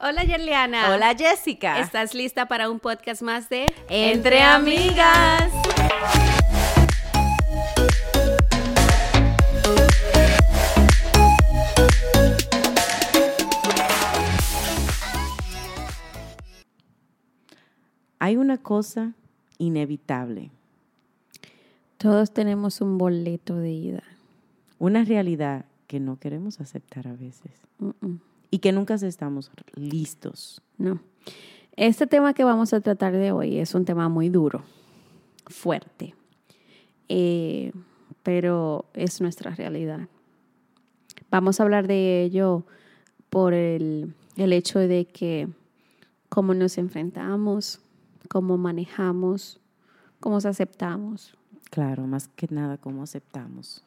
Hola Yerliana. Hola Jessica. ¿Estás lista para un podcast más de Entre Amigas? Hay una cosa inevitable, Todos tenemos un boleto de ida. una realidad que no queremos aceptar a veces Mm-mm. Y que nunca estamos listos. No. Este tema que vamos a tratar de hoy es un tema muy duro, fuerte, eh, pero es nuestra realidad. Vamos a hablar de ello por el, el hecho de que cómo nos enfrentamos, cómo manejamos, cómo nos aceptamos. Claro, más que nada cómo aceptamos,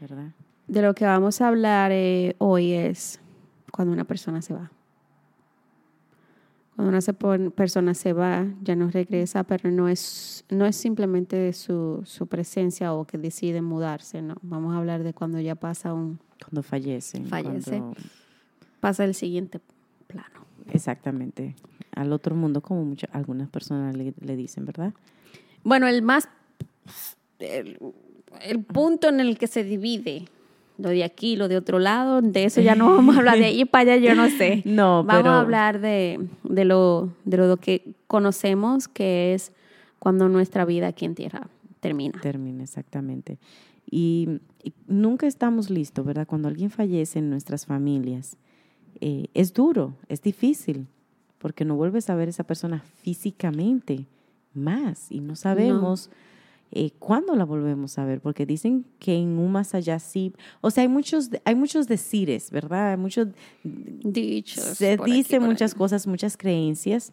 ¿verdad? De lo que vamos a hablar eh, hoy es cuando una persona se va. Cuando una persona se va, ya no regresa, pero no es, no es simplemente de su, su presencia o que decide mudarse, no. Vamos a hablar de cuando ya pasa un Cuando fallecen. Fallece. cuando- pasa el siguiente plano. exactamente. Al otro mundo, como muchas, algunas personas le, le dicen, ¿verdad? Bueno, el más el, el punto en el que se divide lo de aquí, lo de otro lado, de eso ya no vamos a hablar de ahí para allá, yo no sé. No, Vamos pero a hablar de, de, lo, de lo que conocemos, que es cuando nuestra vida aquí en tierra termina. termina exactamente. Y, y nunca estamos listos, ¿verdad? Cuando alguien fallece en nuestras familias, eh, es duro, es difícil, porque no vuelves a ver a esa persona físicamente más y no sabemos eh, cuándo la volvemos a ver, porque dicen que en un más allá sí, o sea, hay muchos, hay muchos decires, ¿verdad? Hay muchos Dichos. se por aquí, dice por muchas allá. cosas, muchas creencias.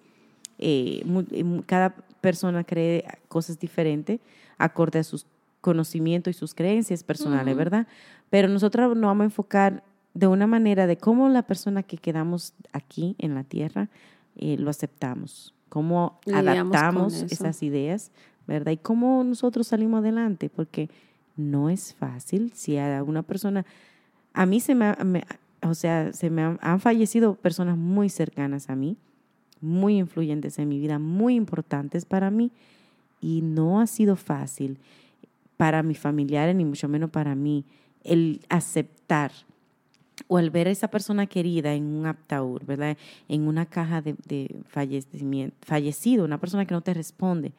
eh, eh, cada persona cree cosas diferentes acorde a sus conocimientos y sus creencias personales, Ujú. ¿verdad? Pero nosotros nos vamos a enfocar de una manera de cómo la persona que quedamos aquí en la tierra eh, lo aceptamos, cómo Lidiamos adaptamos esas ideas, ¿verdad? Y cómo nosotros salimos adelante, porque no es fácil si a una persona, a mí se me, o sea, se me han, han fallecido personas muy cercanas a mí, muy influyentes en mi vida, muy importantes para mí, y no ha sido fácil para mis familiares, ni mucho menos para mí, el aceptar o el ver a esa persona querida en un ataúd, ¿verdad? En una caja de, de fallecimiento, fallecido, una persona que no te responde.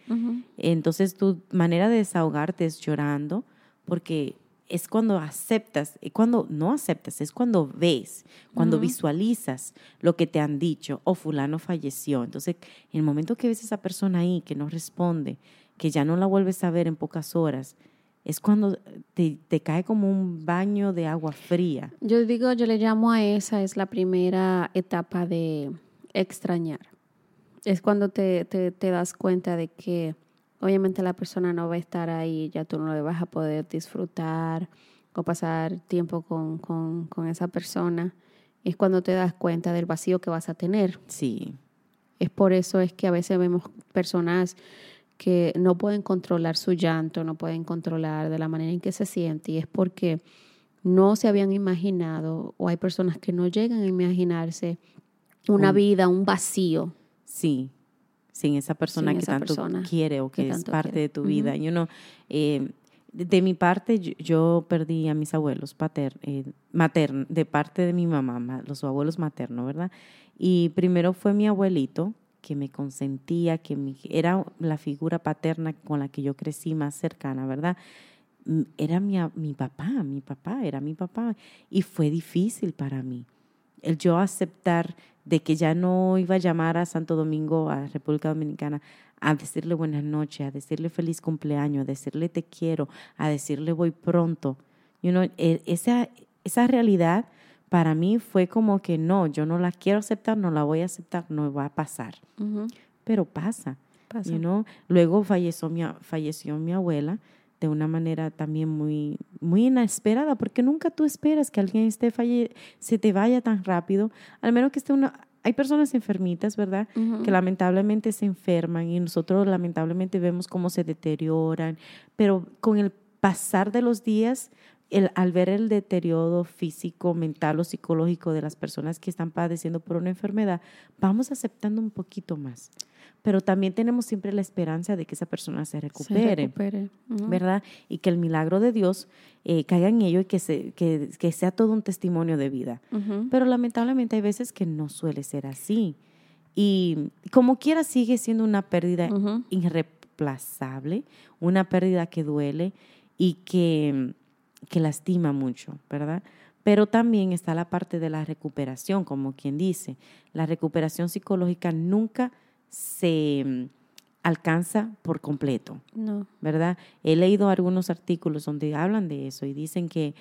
Entonces tu manera de desahogarte es llorando, porque es cuando aceptas, y cuando no aceptas, es cuando ves, cuando visualizas lo que te han dicho, o fulano falleció. Entonces, en el momento que ves a esa persona ahí que no responde, que ya no la vuelves a ver en pocas horas, es cuando te, te cae como un baño de agua fría. Yo digo, yo le llamo a esa, es la primera etapa de extrañar. Es cuando te, te, te das cuenta de que obviamente la persona no va a estar ahí, ya tú no le vas a poder disfrutar o pasar tiempo con, con, con esa persona. Es cuando te das cuenta del vacío que vas a tener. Sí, Es por eso es que a veces vemos personas que no pueden controlar su llanto, no pueden controlar de la manera en que se siente y es porque no se habían imaginado o hay personas que no llegan a imaginarse una Un- vida, un vacío. Sí, sin esa persona Sin que esa tanto persona quiere o que que, es parte quiere. de tu vida. Know, eh, de, mi parte, yo, yo perdí a mis abuelos pater, eh, maternos, de parte de mi mamá, ma- los abuelos maternos, ¿verdad? Y primero fue mi abuelito, que me consentía, que mi- era la figura paterna con la que yo crecí más cercana, ¿verdad? Era mi, mi papá, mi papá, era mi papá. Y fue difícil para mí el yo aceptar de que ya no iba a llamar a Santo Domingo, a República Dominicana, a decirle buenas noches, a decirle feliz cumpleaños, a decirle te quiero, a decirle voy pronto. You know, e- esa, esa realidad para mí fue como que no, yo no la quiero aceptar, no la voy a aceptar, no va a pasar. Ujú, Pero pasa. pasa. You know? Luego falleció mi, falleció mi abuela de una manera también muy, muy inesperada, porque nunca tú esperas que alguien esté falle se te vaya tan rápido, al menos que esté una... Hay personas enfermitas, ¿verdad? Ujú. Que lamentablemente se enferman y nosotros lamentablemente vemos cómo se deterioran, pero con el pasar de los días el, al ver el deterioro físico, mental o psicológico de las personas que están padeciendo por una enfermedad, vamos aceptando un poquito más. Pero también tenemos siempre la esperanza de que esa persona se recupere, Se recupere. ¿verdad? Y que el milagro de Dios eh, caiga en ello y que, se, que, que sea todo un testimonio de vida. Ujú. Pero lamentablemente hay veces que no suele ser así. Y como quiera sigue siendo una pérdida Ujú. irreemplazable, una pérdida que duele y que, que lastima mucho, ¿verdad? Pero también está la parte de la recuperación, como quien dice. La recuperación psicológica nunca se mm, alcanza por completo. No. ¿verdad? He leído algunos artículos donde hablan de eso y dicen que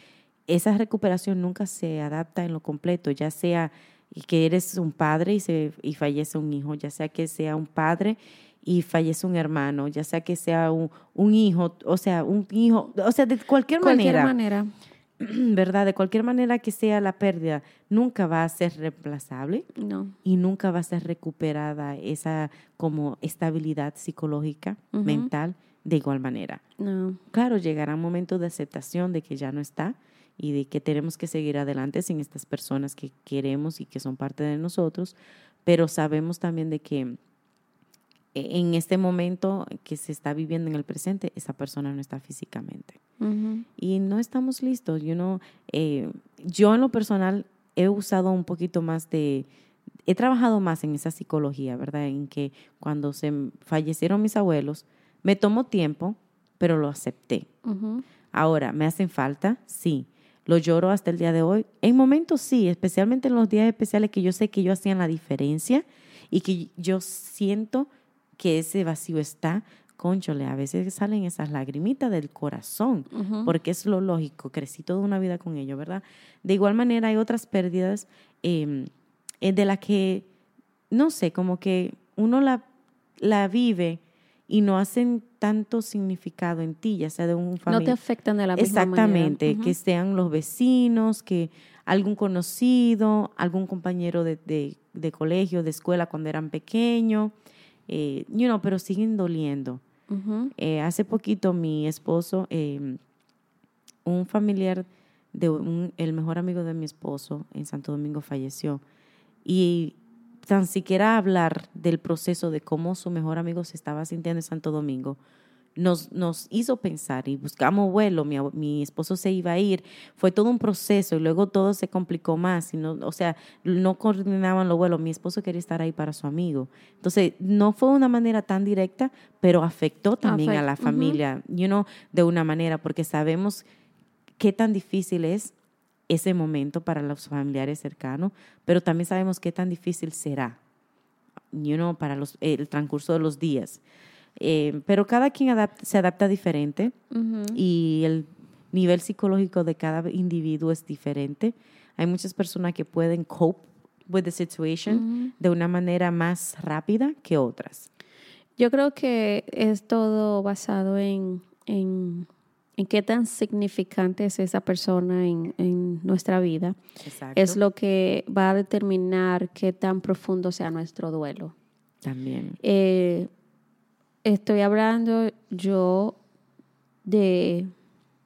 esa recuperación nunca se adapta en lo completo, ya sea que eres un padre y, se, y fallece un hijo, ya sea que sea un padre y fallece un hermano, ya sea que sea un, un hijo, o sea, un hijo, o sea, de cualquier, Cualquier manera, manera. ¿verdad? De cualquier manera que sea la pérdida, nunca va a ser reemplazable No. y nunca va a ser recuperada esa como estabilidad psicológica, Ujú. mental, de igual manera. No. Claro, llegará un momento de aceptación de que ya no está y de que tenemos que seguir adelante sin estas personas que queremos y que son parte de nosotros, pero sabemos también de que en este momento que se está viviendo en el presente, esa persona no está físicamente Ujú. y no estamos listos. You know, eh, yo en lo personal he usado un poquito más de, he trabajado más en esa psicología, ¿verdad? En que cuando se fallecieron mis abuelos, me tomó tiempo, pero lo acepté. Ujú. Ahora, ¿me hacen falta? Sí. Lo lloro hasta el día de hoy. En momentos sí, especialmente en los días especiales que yo sé que yo hacían la diferencia y que yo siento que ese vacío está. Conchole, a veces salen esas lagrimitas del corazón, porque es lo lógico. Crecí toda una vida con ellos, ¿verdad? De igual manera, hay otras pérdidas eh, eh, de las que, no sé, como que uno la, la vive y no hacen tanto significado en ti, ya sea de un No familiar. te afectan de la misma Exactamente, manera. que sean los vecinos, que algún conocido, algún compañero de, de- de colegio, de escuela cuando eran pequeños, eh, you know, pero siguen doliendo. Eh, hace poquito mi esposo, eh, un familiar de un- el mejor amigo de mi esposo en Santo Domingo falleció. Y tan siquiera hablar del proceso de cómo su mejor amigo se estaba sintiendo en Santo Domingo, nos, nos hizo pensar y buscamos vuelo, mi, mi esposo se iba a ir, fue todo un proceso y luego todo se complicó más, y no, o sea, no coordinaban los vuelos, mi esposo quería estar ahí para su amigo. Entonces, no fue una manera tan directa, pero afectó también a la familia, you know, de una manera, porque sabemos qué tan difícil es ese momento para los familiares cercanos, pero también sabemos qué tan difícil será, you know, para los, el transcurso de los días. Eh, pero cada quien se adapta diferente Ujú. y el nivel psicológico de cada individuo es diferente. Hay muchas personas que pueden cope with the situation Ujú. de una manera más rápida que otras. Yo creo que es todo basado en, en, en qué tan significante es esa persona en, en nuestra vida. Exacto. Es lo que va a determinar qué tan profundo sea nuestro duelo. También. Eh, estoy hablando yo de,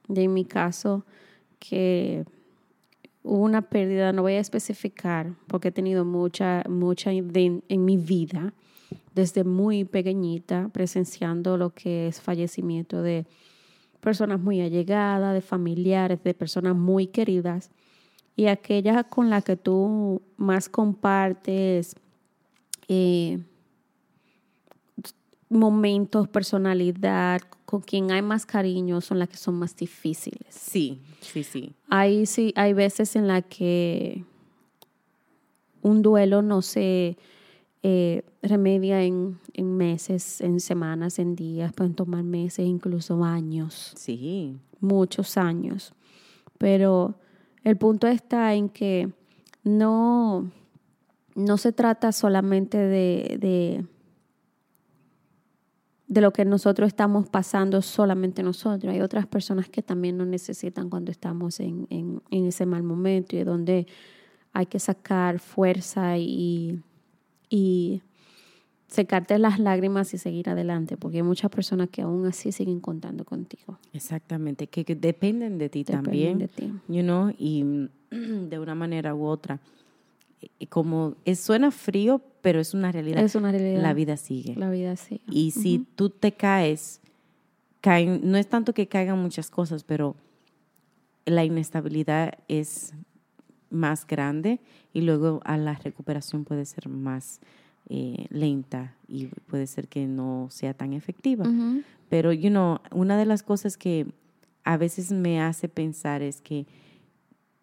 de mi caso que hubo una pérdida, no voy a especificar porque he tenido mucha, mucha en mi vida, desde muy pequeñita, presenciando lo que es fallecimiento de personas muy allegadas, de familiares, de personas muy queridas, y aquella con la que tú más compartes eh, momentos, personalidad, con quien hay más cariño, son las que son más difíciles. Sí, sí, sí. Hay, sí, hay veces en la que un duelo no se eh, remedia en, en meses, en semanas, en días, pueden tomar meses, incluso años, Sí, muchos años. Pero el punto está en que no, no se trata solamente de, de, de lo que nosotros estamos pasando solamente nosotros. Hay otras personas que también nos necesitan cuando estamos en, en, en ese mal momento y donde hay que sacar fuerza y, y secarte las lágrimas y seguir adelante, porque hay muchas personas que aún así siguen contando contigo. Exactamente, que, que dependen de ti Dependen también, de ti. you know, y de una manera u otra. Como es, suena frío, pero es una realidad. Es una realidad. La vida sigue. La vida sí. Y si tú te caes, caen, no es tanto que caigan muchas cosas, pero la inestabilidad es más grande y luego a la recuperación puede ser más eh, lenta y puede ser que no sea tan efectiva. Ujú. Pero, you know, una de las cosas que a veces me hace pensar es que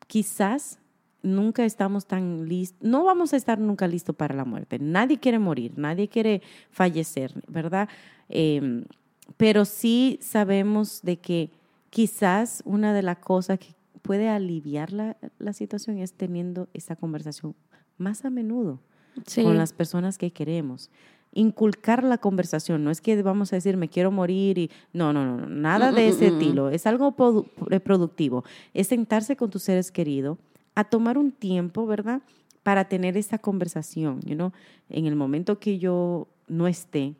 quizás nunca estamos tan listos, no vamos a estar nunca listos para la muerte. Nadie quiere morir, nadie quiere fallecer, ¿verdad? Eh, pero sí sabemos de que quizás una de las cosas que puede aliviar la, la situación es teniendo esa conversación más a menudo Sí. con las personas que queremos. Inculcar la conversación, no es que vamos a decir me quiero morir y no, no, no, nada Mm, de mm, ese mm, mm. estilo. Es algo produ- productivo. Es sentarse con tus seres queridos, a tomar un tiempo, ¿verdad? Para tener esa conversación, you know? En el momento que yo no esté,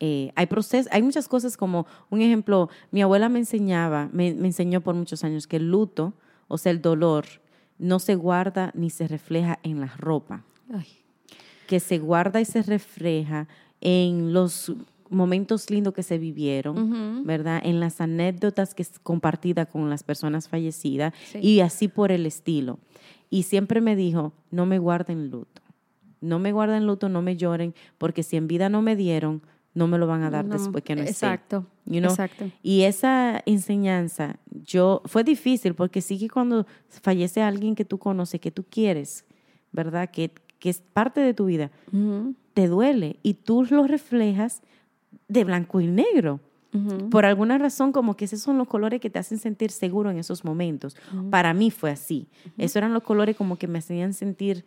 eh, hay procesos, hay muchas cosas como, un ejemplo, mi abuela me enseñaba, me, me enseñó por muchos años que el luto, o sea, el dolor, no se guarda ni se refleja en la ropa Ay, que se guarda y se refleja en los momentos lindos que se vivieron. ¿verdad? En las anécdotas que es compartida con las personas fallecidas Sí. y así por el estilo. Y siempre me dijo, no me guarden luto. No me guarden luto, no me lloren, porque si en vida no me dieron, no me lo van a dar No, después que no esté. Exacto. You know? Exacto. Y esa enseñanza, yo, fue difícil porque sí que cuando fallece alguien que tú conoces, que tú quieres, ¿verdad? Que, que es parte de tu vida, te duele y tú lo reflejas de blanco y negro. Por alguna razón, como que esos son los colores que te hacen sentir seguro en esos momentos. Para mí fue así. Esos eran los colores como que me hacían sentir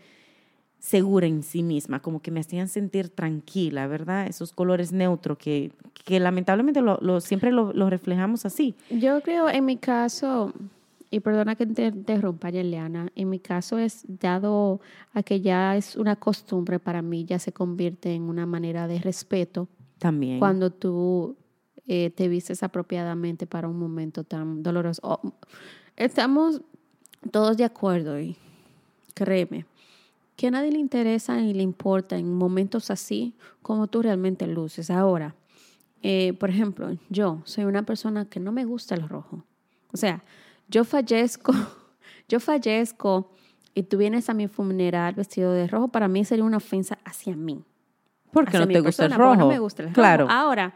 segura en sí misma, como que me hacían sentir tranquila, ¿verdad? Esos colores neutros que, que lamentablemente lo, lo- siempre lo, lo reflejamos así. Yo creo en mi caso, y perdona que te interrumpa, Yeliana, en mi caso es dado a que ya es una costumbre para mí, ya se convierte en una manera de respeto También. cuando tú eh, te vistes apropiadamente para un momento tan doloroso. Oh, estamos todos de acuerdo y créeme, que a nadie le interesa ni le importa en momentos así como tú realmente luces. Ahora, eh, por ejemplo, yo soy una persona que no me gusta el rojo. O sea, yo fallezco, yo fallezco y tú vienes a mi funeral vestido de rojo, para mí sería una ofensa hacia mí. Porque no te gusta persona, rojo. No me gusta el rojo. Claro. Ahora,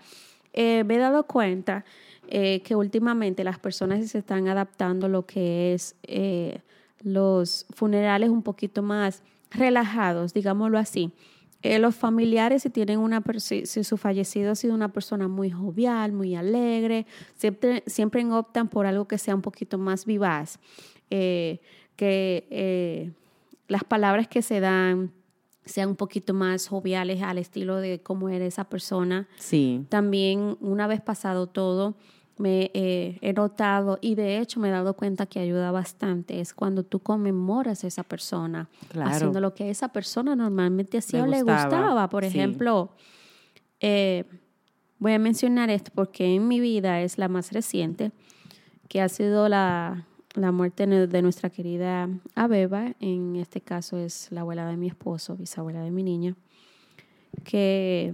eh, me he dado cuenta eh, que últimamente las personas se están adaptando lo que es eh, los funerales un poquito más relajados, digámoslo así. Eh, los familiares, si tienen una si, si su fallecido ha sido una persona muy jovial, muy alegre, siempre, siempre optan por algo que sea un poquito más vivaz, eh, que eh, las palabras que se dan sean un poquito más joviales al estilo de cómo era esa persona. Sí. También, una vez pasado todo, me eh, he notado y de hecho me he dado cuenta que ayuda bastante es cuando tú conmemoras a esa persona, Claro. haciendo lo que a esa persona normalmente hacía Le o le gustaba. Por sí. ejemplo, eh, voy a mencionar esto porque en mi vida es la más reciente, que ha sido la, la muerte de nuestra querida Abeba, en este caso es la abuela de mi esposo, bisabuela de mi niña, que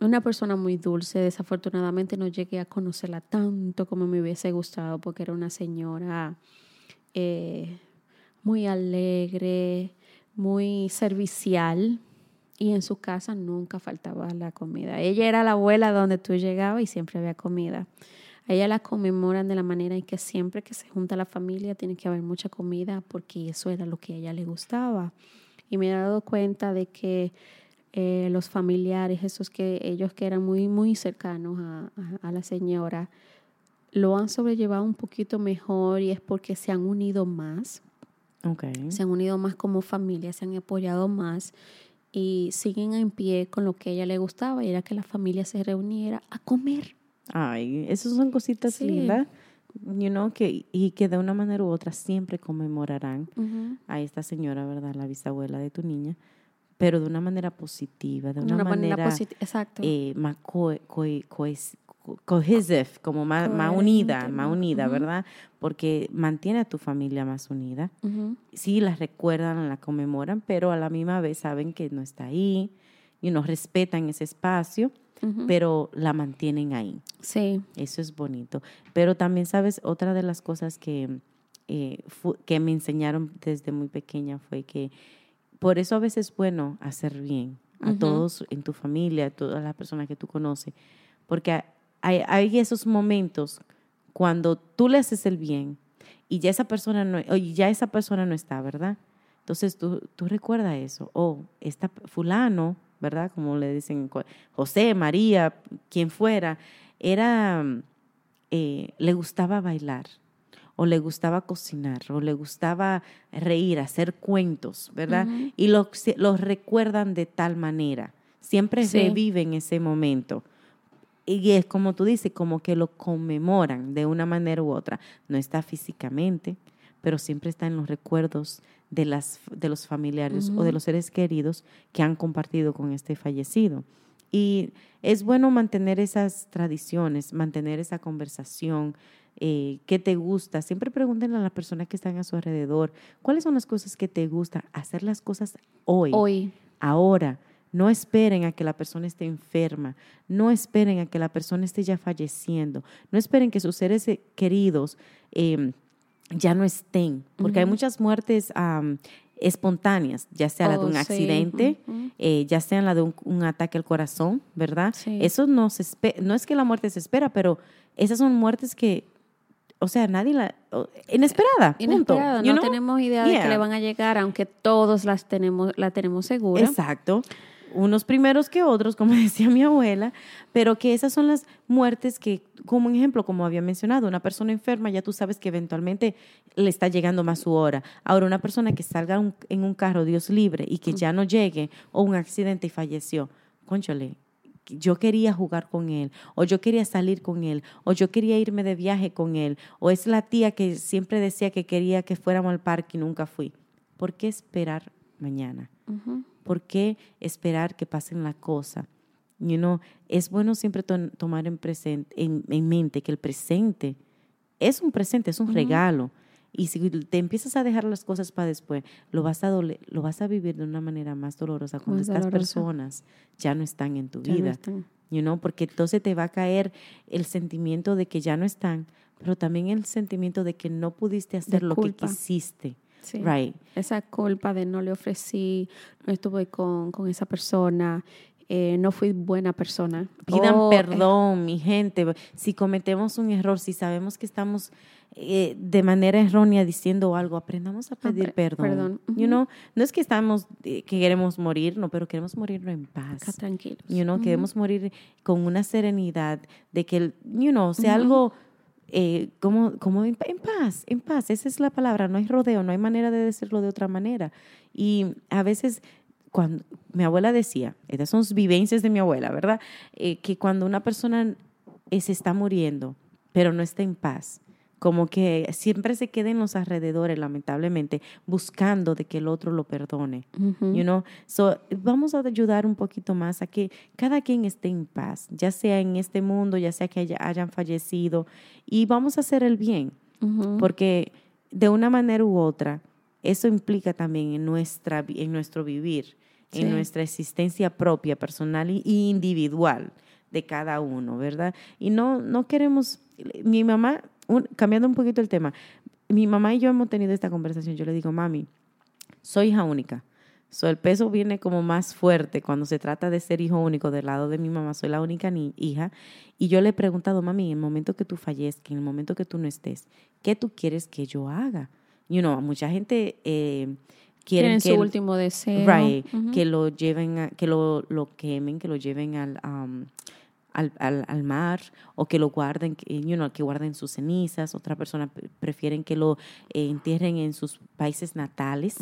una persona muy dulce, desafortunadamente no llegué a conocerla tanto como me hubiese gustado porque era una señora eh, muy alegre, muy servicial y en su casa nunca faltaba la comida. Ella era la abuela donde tú llegabas y siempre había comida. A ella la conmemoran de la manera en que siempre que se junta la familia tiene que haber mucha comida porque eso era lo que a ella le gustaba. Y me he dado cuenta de que eh, los familiares, esos que ellos que eran muy, muy cercanos a, a- a la señora, lo han sobrellevado un poquito mejor y es porque se han unido más, Ok. se han unido más como familia, se han apoyado más y siguen en pie con lo que a ella le gustaba y era que la familia se reuniera a comer. Ay, esas son cositas Sí. lindas, you know, que, y que de una manera u otra siempre conmemorarán a esta señora, ¿verdad? La bisabuela de tu niña, pero de una manera positiva, de una, manera, positiva, exacto. eh, más co- co- cohes- cohesive, como más, más unida, más unida, ujú. ¿verdad? Porque mantiene a tu familia más unida. Ujú. Sí, la recuerdan, la conmemoran, pero a la misma vez saben que no está ahí y nos respetan ese espacio, Pero la mantienen ahí. Sí. Eso es bonito. Pero también, ¿sabes? Otra de las cosas que, eh, que me enseñaron desde muy pequeña fue que por eso a veces es bueno hacer bien a todos en tu familia, a todas las personas que tú conoces. Porque hay, hay esos momentos cuando tú le haces el bien y ya esa persona no, ya esa persona no está, ¿verdad? Entonces tú, tú recuerdas eso. O está fulano, ¿verdad? Como le dicen, José, María, quien fuera, era, eh, le gustaba bailar, o le gustaba cocinar, o le gustaba reír, hacer cuentos, ¿verdad? Y los, los recuerdan de tal manera. Siempre Sí. reviven ese momento. Y es como tú dices, como que lo conmemoran de una manera u otra. No está físicamente, pero siempre está en los recuerdos de, las, de los familiares o de los seres queridos que han compartido con este fallecido. Y es bueno mantener esas tradiciones, mantener esa conversación. Eh, ¿Qué te gusta? Siempre pregúntenle a las personas que están a su alrededor, ¿cuáles son las cosas que te gustan? Hacer las cosas hoy Hoy. ahora. No esperen a que la persona esté enferma, no esperen a que la persona esté ya falleciendo, no esperen que sus seres eh, queridos eh, ya no estén, porque hay muchas muertes espontáneas, ya sea la de Oh, un sí. accidente, eh, ya sea la de un, un ataque al corazón, ¿verdad? Sí. Eso no, se no es que la muerte se espera, pero esas son muertes que, o sea, nadie la... o- Inesperada, punto. You no know? tenemos idea de que le van a llegar, aunque todos las tenemos, la tenemos segura. Exacto. Unos primeros que otros, como decía mi abuela, pero que esas son las muertes que, como un ejemplo, como había mencionado, una persona enferma, ya tú sabes que eventualmente le está llegando más su hora. Ahora, una persona que salga en un carro, Dios libre, y que ya no llegue, o un accidente y falleció, conchole, yo quería jugar con él, o yo quería salir con él, o yo quería irme de viaje con él, o es la tía que siempre decía que quería que fuéramos al parque y nunca fui. ¿Por qué esperar mañana? Ujú. ¿Por qué esperar que pasen la cosa? You know, es bueno siempre to- tomar en, presente, en, en mente que el presente es un presente, es un regalo. Y si te empiezas a dejar las cosas para después, lo vas a dole- lo vas a vivir de una manera más dolorosa cuando Más estas dolorosa. personas ya no están en tu Ya no vida. están. You know, porque entonces te va a caer el sentimiento de que ya no están, pero también el sentimiento de que no pudiste hacer lo que quisiste. Sí. Right. Esa culpa de no le ofrecí, no estuve con, con esa persona, eh, no fui buena persona. Pidan O, eh, perdón, mi gente. Si cometemos un error, si sabemos que estamos eh, de manera errónea diciendo algo, aprendamos a pedir perdón. perdón, You know, no es que estamos, eh, que queremos morir, no, pero queremos morir en paz. acá tranquilos. You know, queremos morir con una serenidad de que, you know, sea algo eh, como, como en, paz, en paz. Esa es la palabra. No hay rodeo, no hay manera de decirlo de otra manera. Y a veces, cuando mi abuela decía, estas son vivencias de mi abuela, ¿verdad? Eh, que cuando una persona se está muriendo, pero no está en paz, como que siempre se queda en los alrededores, lamentablemente, buscando de que el otro lo perdone. Ujú. You know? So, vamos a ayudar un poquito más a que cada quien esté en paz, ya sea en este mundo, ya sea que haya- hayan fallecido, y vamos a hacer el bien, porque de una manera u otra, eso implica también en, nuestra, en nuestro vivir, Sí. en nuestra existencia propia, personal y individual de cada uno, ¿verdad? Y no, no queremos, mi mamá, un- cambiando un poquito el tema, mi mamá y yo hemos tenido esta conversación, yo le digo, mami, soy hija única. So, el peso viene como más fuerte cuando se trata de ser hijo único del lado de mi mamá. Soy la única ni hija. Y yo le he preguntado, mami, en el momento que tú fallezcas, en el momento que tú no estés, ¿qué tú quieres que yo haga? You know, mucha gente eh, quiere Tienen que su el- último deseo. Right, que lo lleven, a- que lo, lo quemen, que lo lleven al, um, al, al- al mar o que lo guarden, que, you know, que guarden sus cenizas. Otra persona pre- prefieren que lo eh, entierren en sus países natales.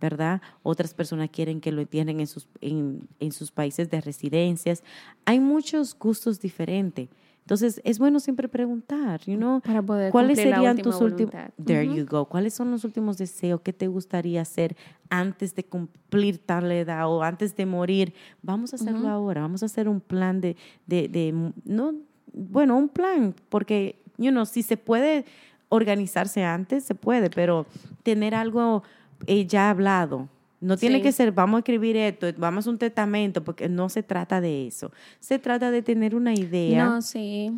¿verdad? Otras personas quieren que lo entierren en sus, en, en sus países de residencias. Hay muchos gustos diferentes. Entonces, es bueno siempre preguntar, you know, Para poder ¿cuáles serían tus últimos. There you go. ¿Cuáles son los últimos deseos que te gustaría hacer antes de cumplir tal edad o antes de morir? Vamos a hacerlo ahora. Vamos a hacer un plan de, de, de- no, bueno, un plan, porque, you know, si se puede organizarse antes, se puede, pero tener algo eh, ya hablado. No tiene Sí. que ser, vamos a escribir esto, vamos a un testamento, porque no se trata de eso. Se trata de tener una idea No, sí.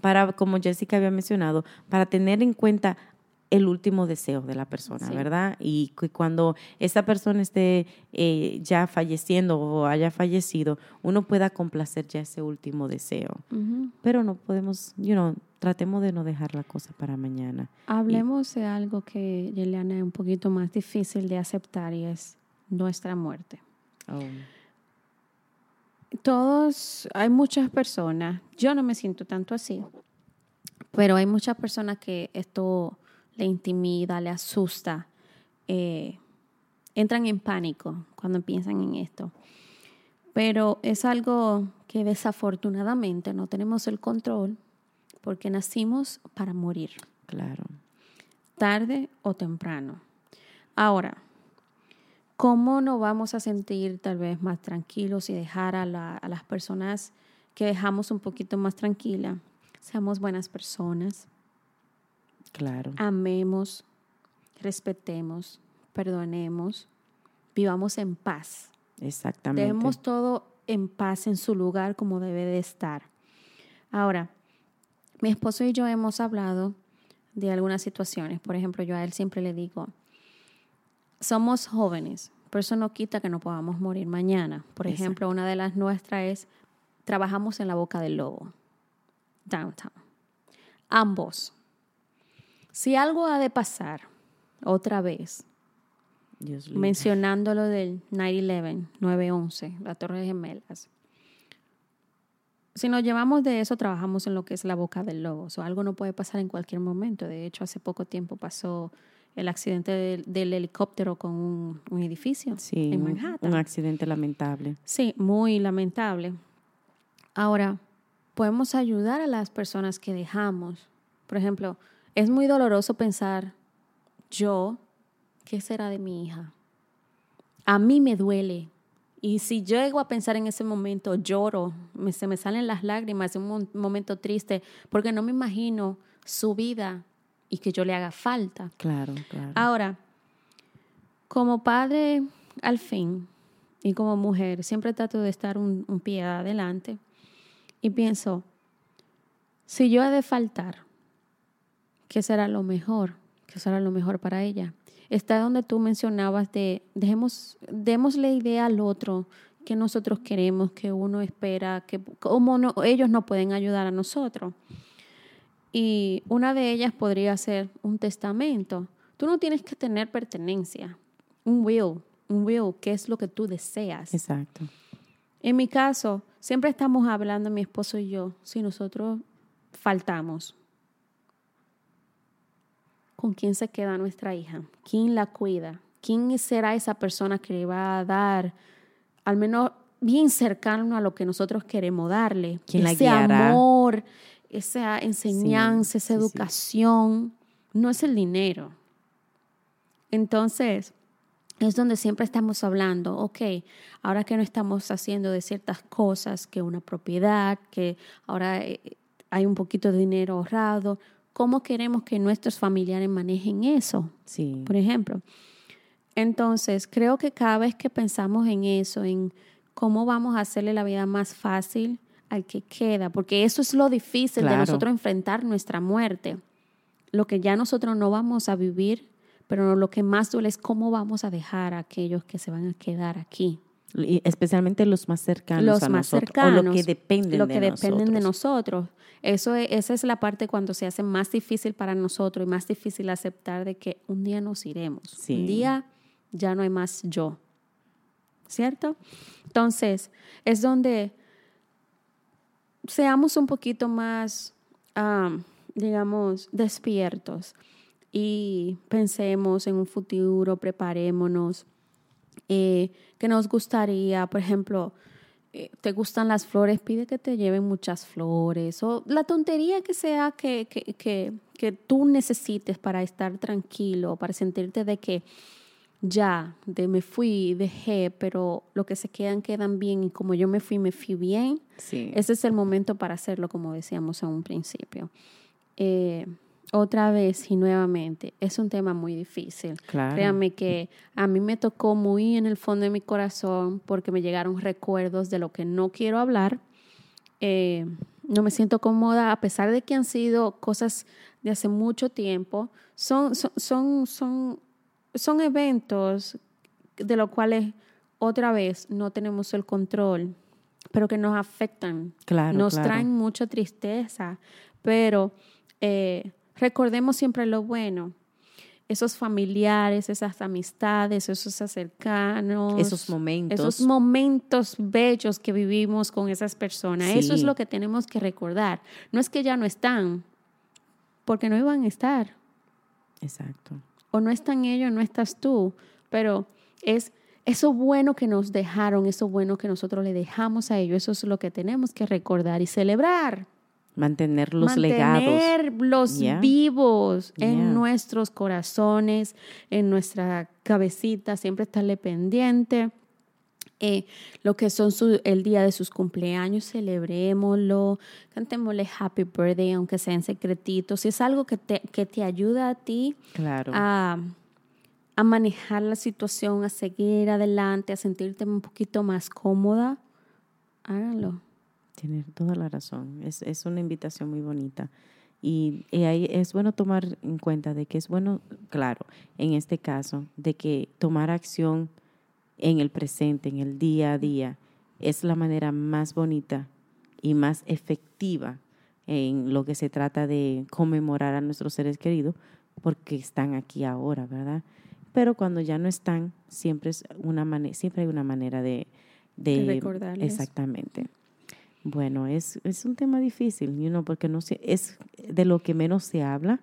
para, como Jessica había mencionado, para tener en cuenta el último deseo de la persona, Sí. ¿verdad? Y cu- cuando esa persona esté eh, ya falleciendo o haya fallecido, uno pueda complacer ya ese último deseo. Pero no podemos, you know, tratemos de no dejar la cosa para mañana. Hablemos de algo que, Yeliana, es un poquito más difícil de aceptar y es nuestra muerte. Oh, Todos, hay muchas personas, yo no me siento tanto así, pero hay muchas personas que esto le intimida, le asusta, eh, entran en pánico cuando piensan en esto. Pero es algo que desafortunadamente no tenemos el control porque nacimos para morir. claro. tarde o temprano. Ahora, ¿cómo nos vamos a sentir tal vez más tranquilos y dejar a, la- a las personas que dejamos un poquito más tranquilas? Seamos buenas personas, Claro. amemos, respetemos, perdonemos, vivamos en paz. Exactamente. Dejemos todo en paz en su lugar como debe de estar. Ahora, mi esposo y yo hemos hablado de algunas situaciones. Por ejemplo, yo a él siempre le digo, somos jóvenes, pero eso no quita que no podamos morir mañana. Por Exacto. ejemplo, una de las nuestras es, trabajamos en la boca del lobo, downtown. Ambos. Si algo ha de pasar otra vez, Dios mencionando lo del 9-11, 9-11, la Torre Gemelas. Si nos llevamos de eso, trabajamos en lo que es la boca del lobo. O sea, algo no puede pasar en cualquier momento. De hecho, hace poco tiempo pasó el accidente del, del helicóptero con un, un edificio Sí, en Manhattan. un accidente lamentable. Sí, muy lamentable. Ahora, podemos ayudar a las personas que dejamos. Por ejemplo, es muy doloroso pensar, yo, ¿qué será de mi hija? A mí me duele. Y si yo llego a pensar en ese momento, lloro, me- se me salen las lágrimas, es un momento triste, porque no me imagino su vida y que yo le haga falta. Claro, claro. Ahora, como padre, al fin, y como mujer, siempre trato de estar un, un pie adelante y pienso, si yo he de faltar, ¿qué será lo mejor? ¿Qué será lo mejor para ella? Está donde tú mencionabas de, dejemos, démosle idea al otro que nosotros queremos, que uno espera, que cómo no, ellos no pueden ayudar a nosotros. Y una de ellas podría ser un testamento. Tú no tienes que tener pertenencia, un will, un will, que es lo que tú deseas. Exacto. En mi caso, siempre estamos hablando, mi esposo y yo, si nosotros faltamos, ¿con quién se queda nuestra hija? ¿Quién la cuida? ¿Quién será esa persona que le va a dar, al menos bien cercano a lo que nosotros queremos darle? ¿Quién la ese guiará? amor, esa enseñanza, esa sí. educación, no es el dinero. Entonces, es donde siempre estamos hablando, ok, ahora que no estamos haciendo de ciertas cosas, que una propiedad, que ahora eh, hay un poquito de dinero ahorrado, ¿cómo queremos que nuestros familiares manejen eso? Sí. Por ejemplo. Entonces, creo que cada vez que pensamos en eso, en cómo vamos a hacerle la vida más fácil al que queda, porque eso es lo difícil de Claro. nosotros enfrentar nuestra muerte, lo que ya nosotros no vamos a vivir, pero lo que más duele es cómo vamos a dejar a aquellos que se van a quedar aquí. Y especialmente los más cercanos los a más nosotros, cercanos, o lo que dependen lo de que dependen de nosotros. nosotros. Eso es- esa es la parte cuando se hace más difícil para nosotros y más difícil aceptar de que un día nos iremos. Sí. Un día ya no hay más yo. ¿Cierto? Entonces, es donde seamos un poquito más, am, digamos, despiertos y pensemos en un futuro, preparémonos, eh, que nos gustaría, por ejemplo, eh, te gustan las flores, pide que te lleven muchas flores. O la tontería que sea que, que, que, que tú necesites para estar tranquilo, para sentirte de que ya, de me fui, dejé, pero lo que se quedan quedan bien y como yo me fui, me fui bien. Sí. Ese es el momento para hacerlo, como decíamos a un principio. Eh, otra vez y nuevamente, es un tema muy difícil. Claro. Créanme que a mí me tocó muy en el fondo de mi corazón porque me llegaron recuerdos de lo que no quiero hablar. Eh, no me siento cómoda, a pesar de que han sido cosas de hace mucho tiempo. Son, son, son, son, son eventos de los cuales otra vez no tenemos el control, pero que nos afectan. Claro, nos claro. traen mucha tristeza, pero eh, recordemos siempre lo bueno. Esos familiares, esas amistades, esos cercanos. Esos momentos. Esos momentos bellos que vivimos con esas personas. Eso es lo que tenemos que recordar. No es que ya no están, porque no iban a estar. Exacto. O no están ellos, no estás tú. Pero es eso bueno que nos dejaron, eso bueno que nosotros le dejamos a ellos. Eso es lo que tenemos que recordar y celebrar. Mantener los legados. Mantenerlos Yeah. vivos en Yeah. nuestros corazones, en nuestra cabecita, siempre estarle pendiente. Eh, lo que son su- el día de sus cumpleaños, celebrémoslo, cantémosle happy birthday, aunque sea en secretito. Si es algo que te, que te ayuda a ti Claro. a, a manejar la situación, a seguir adelante, a sentirte un poquito más cómoda, háganlo. Tienes toda la razón. Es, es una invitación muy bonita. Y, y ahí es bueno tomar en cuenta de que es bueno, claro, en este caso, de que tomar acción en el presente, en el día a día, es la manera más bonita y más efectiva en lo que se trata de conmemorar a nuestros seres queridos, porque están aquí ahora, ¿verdad? Pero cuando ya no están, siempre, es una siempre hay una manera de, de, De recordarles. Exactamente. Bueno, es, es un tema difícil, you know, porque no se, es de lo que menos se habla.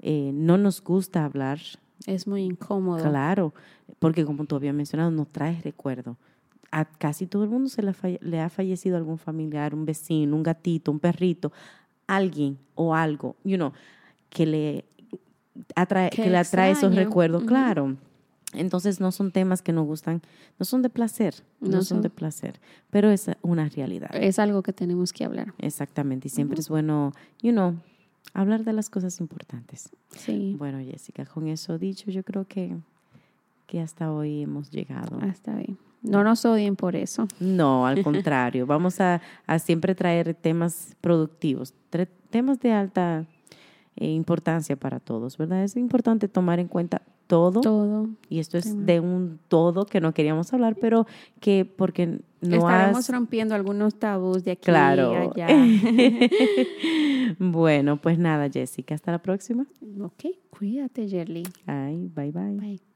Eh, no nos gusta hablar, Es muy incómodo. claro, porque como tú habías mencionado, nos trae recuerdo. A casi todo el mundo se le, ha falle- le ha fallecido algún familiar, un vecino, un gatito, un perrito, alguien o algo, you know, que le atrae, Que que le atrae esos recuerdos, claro. Entonces no son temas que nos gustan, no son de placer, no, No son son. de placer, pero es una realidad. Es algo que tenemos que hablar. Exactamente, y siempre es bueno, you know, hablar de las cosas importantes. Sí, Bueno, Jessica, con eso dicho, yo creo que, que hasta hoy hemos llegado. hasta bien. No nos odien por eso. No, al contrario, vamos a, a siempre traer temas productivos, temas de alta eh, importancia para todos, ¿verdad? Es importante tomar en cuenta todo, Todo. y esto es de un todo que no queríamos hablar, pero que porque no Estaremos has... rompiendo algunos tabús de aquí Claro. allá. bueno, pues nada, Jessica, hasta la próxima. ok, cuídate, Yerly. Ay, bye bye. Bye.